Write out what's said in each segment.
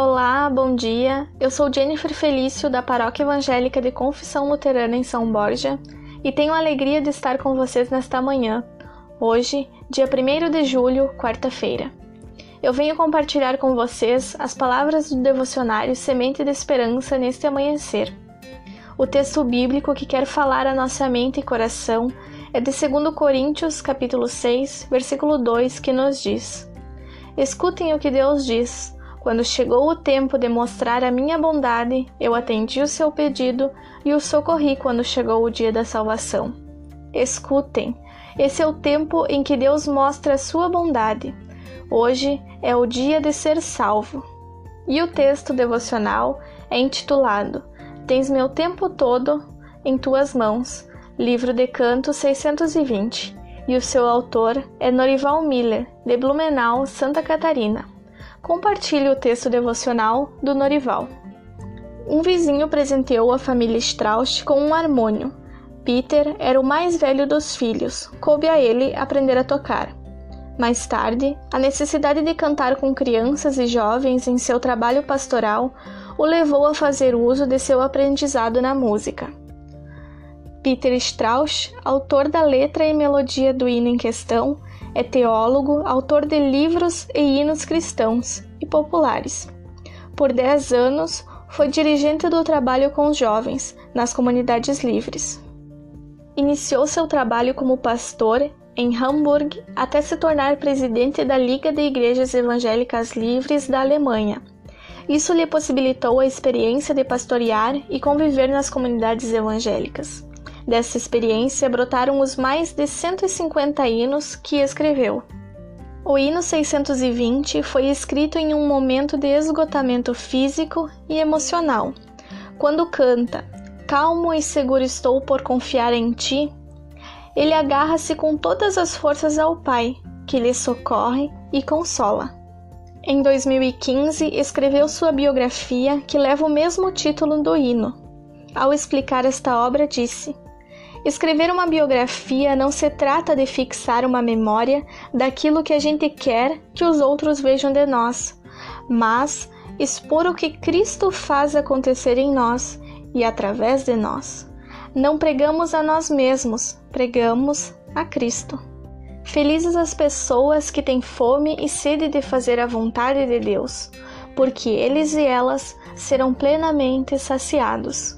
Olá, bom dia. Eu sou Jennifer Felício, da Paróquia Evangélica de Confissão Luterana em São Borja, e tenho a alegria de estar com vocês nesta manhã, hoje, dia 1 de julho, quarta-feira. Eu venho compartilhar com vocês as palavras do devocionário Semente de Esperança neste amanhecer. O texto bíblico que quer falar a nossa mente e coração é de 2 Coríntios, capítulo 6, versículo 2, que nos diz: Escutem o que Deus diz quando chegou o tempo de mostrar a minha bondade, eu atendi o seu pedido e o socorri quando chegou o dia da salvação. Escutem, esse é o tempo em que Deus mostra a sua bondade. Hoje é o dia de ser salvo. E o texto devocional é intitulado Tens meu tempo todo em tuas mãos, livro de Canto 620, e o seu autor é Norival Miller, de Blumenau, Santa Catarina compartilhe o texto devocional do Norival. Um vizinho presenteou a família Strauss com um harmônio. Peter era o mais velho dos filhos, coube a ele aprender a tocar. Mais tarde, a necessidade de cantar com crianças e jovens em seu trabalho pastoral o levou a fazer uso de seu aprendizado na música. Peter Strauss, autor da letra e melodia do hino em questão, é teólogo, autor de livros e hinos cristãos e populares. Por dez anos, foi dirigente do trabalho com os jovens nas comunidades livres. Iniciou seu trabalho como pastor em Hamburg até se tornar presidente da Liga de Igrejas Evangélicas Livres da Alemanha. Isso lhe possibilitou a experiência de pastorear e conviver nas comunidades evangélicas. Dessa experiência brotaram os mais de 150 hinos que escreveu. O hino 620 foi escrito em um momento de esgotamento físico e emocional. Quando canta, Calmo e seguro estou por confiar em ti, ele agarra-se com todas as forças ao Pai, que lhe socorre e consola. Em 2015, escreveu sua biografia, que leva o mesmo título do hino. Ao explicar esta obra, disse: Escrever uma biografia não se trata de fixar uma memória daquilo que a gente quer que os outros vejam de nós, mas expor o que Cristo faz acontecer em nós e através de nós. Não pregamos a nós mesmos, pregamos a Cristo. Felizes as pessoas que têm fome e sede de fazer a vontade de Deus, porque eles e elas serão plenamente saciados.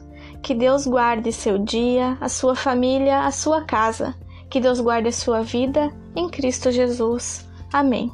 Que Deus guarde seu dia, a sua família, a sua casa. Que Deus guarde a sua vida em Cristo Jesus. Amém.